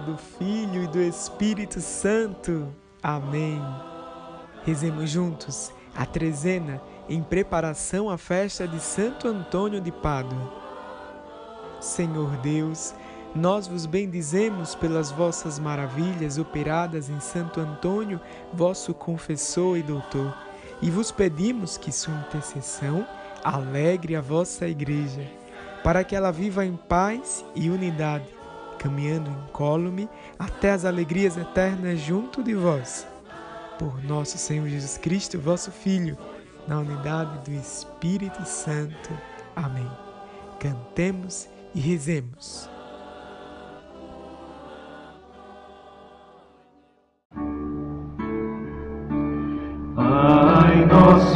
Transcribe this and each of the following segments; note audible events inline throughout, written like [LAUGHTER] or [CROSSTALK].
do Filho e do Espírito Santo. Amém. Rezemos juntos a trezena em preparação à festa de Santo Antônio de Pádua. Senhor Deus, nós vos bendizemos pelas vossas maravilhas operadas em Santo Antônio, vosso confessor e doutor, e vos pedimos que sua intercessão alegre a vossa igreja, para que ela viva em paz e unidade caminhando incólume até as alegrias eternas junto de vós. Por nosso Senhor Jesus Cristo, vosso Filho, na unidade do Espírito Santo. Amém. Cantemos e rezemos.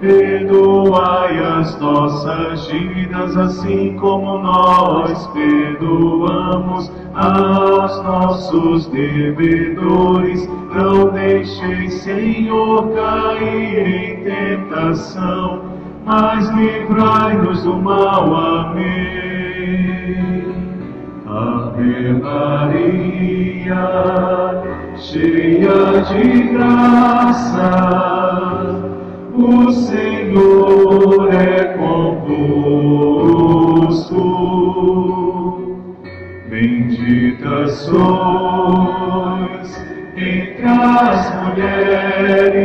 perdoai as nossas dívidas, assim como nós perdoamos aos nossos devedores. Não deixeis, Senhor, cair em tentação, mas livrai-nos do mal. Amém. Ave Maria, cheia de graça, o Senhor é convosco. Bendita sois entre as mulheres,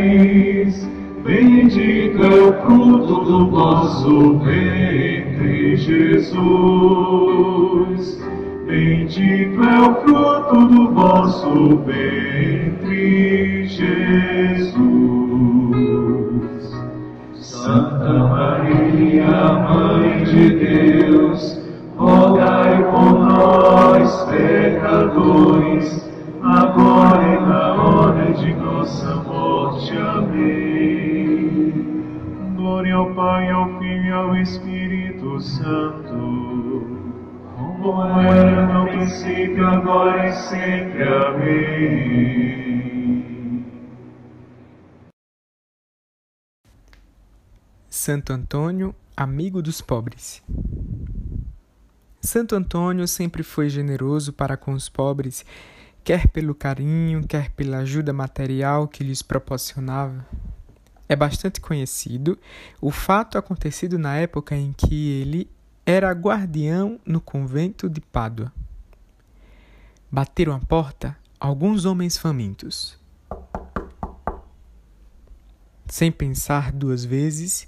bendito é o fruto do vosso ventre, Jesus. Bendito é o fruto do vosso ventre, Jesus. Santa Maria, Mãe de Deus, rogai por nós, sempre. Amém. Santo Antônio, amigo dos pobres. Santo Antônio sempre foi generoso para com os pobres, quer pelo carinho, quer pela ajuda material que lhes proporcionava. É bastante conhecido o fato acontecido na época em que ele era guardião no convento de Pádua. Bateram a porta alguns homens famintos. Sem pensar duas vezes,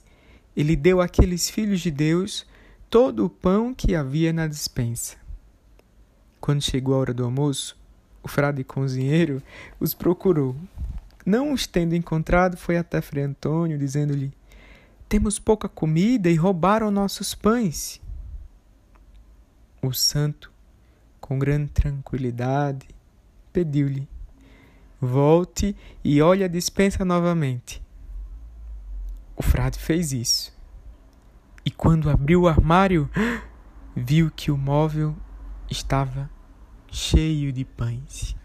ele deu àqueles filhos de Deus todo o pão que havia na despensa. Quando chegou a hora do almoço, o frade cozinheiro os procurou. Não os tendo encontrado, foi até Frei Antônio, dizendo-lhe: Temos pouca comida e roubaram nossos pães. O santo, com grande tranquilidade, pediu-lhe: Volte e olhe a despensa novamente. O frade fez isso. E quando abriu o armário, [GASPS] viu que o móvel estava cheio de pães.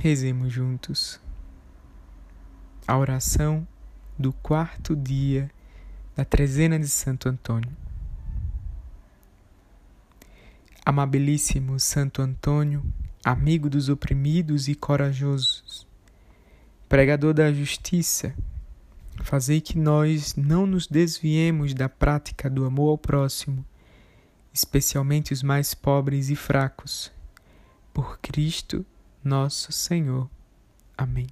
Rezemos juntos a oração do quarto dia da trezena de Santo Antônio. Amabilíssimo Santo Antônio, amigo dos oprimidos e corajosos, pregador da justiça, fazei que nós não nos desviemos da prática do amor ao próximo, especialmente os mais pobres e fracos. Por Cristo nosso Senhor. Amém.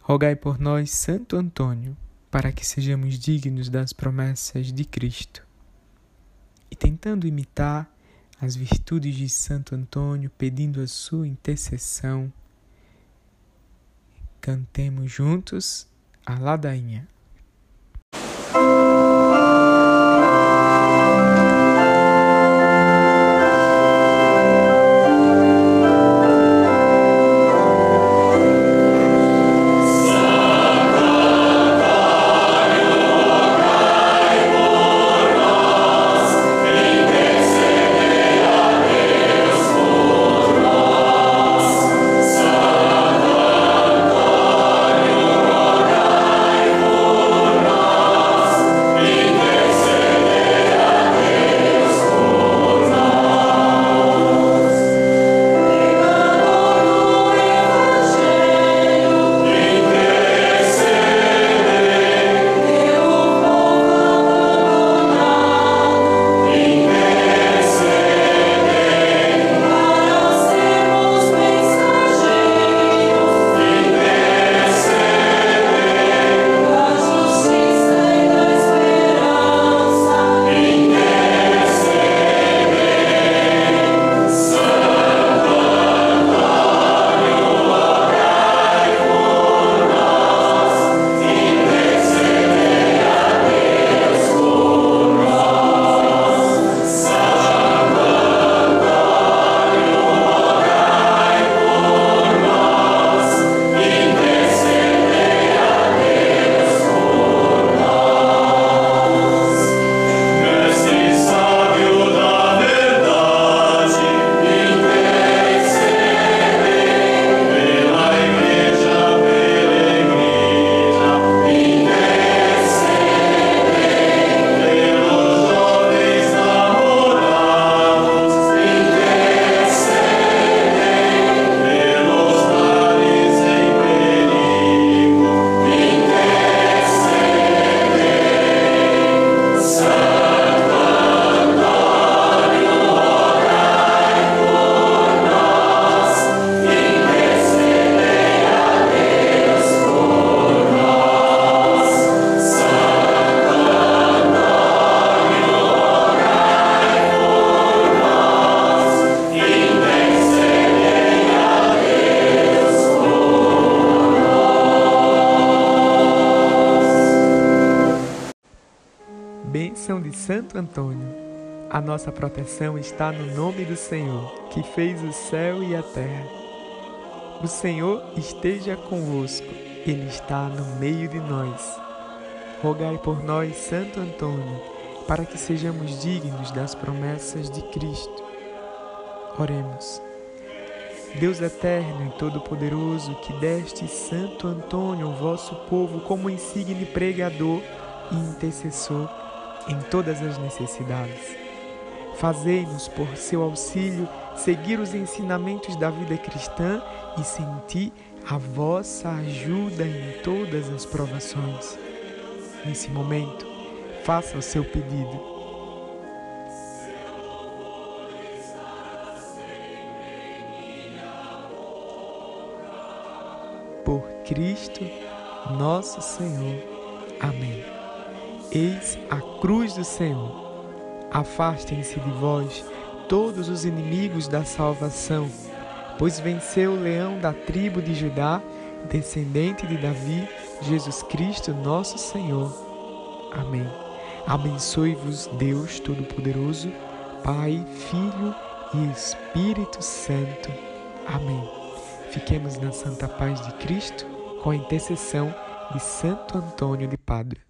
Rogai por nós, Santo Antônio, para que sejamos dignos das promessas de Cristo. E tentando imitar as virtudes de Santo Antônio, pedindo a sua intercessão, cantemos juntos a ladainha. Santo Antônio, a nossa proteção está no nome do Senhor, que fez o céu e a terra. O Senhor esteja convosco, Ele está no meio de nós. Rogai por nós, Santo Antônio, para que sejamos dignos das promessas de Cristo. Oremos. Deus eterno e todo-poderoso, que deste Santo Antônio, vosso povo, como insigne pregador e intercessor em todas as necessidades. Fazei-nos, por seu auxílio, seguir os ensinamentos da vida cristã e sentir a vossa ajuda em todas as provações. Nesse momento, faça o seu pedido por Cristo nosso Senhor. Amém. Eis a cruz do Senhor. Afastem-se de vós todos os inimigos da salvação, pois venceu o leão da tribo de Judá, descendente de Davi, Jesus Cristo, nosso Senhor. Amém. Abençoe-vos, Deus Todo-Poderoso, Pai, Filho e Espírito Santo. Amém. Fiquemos na santa paz de Cristo com a intercessão de Santo Antônio de Padua.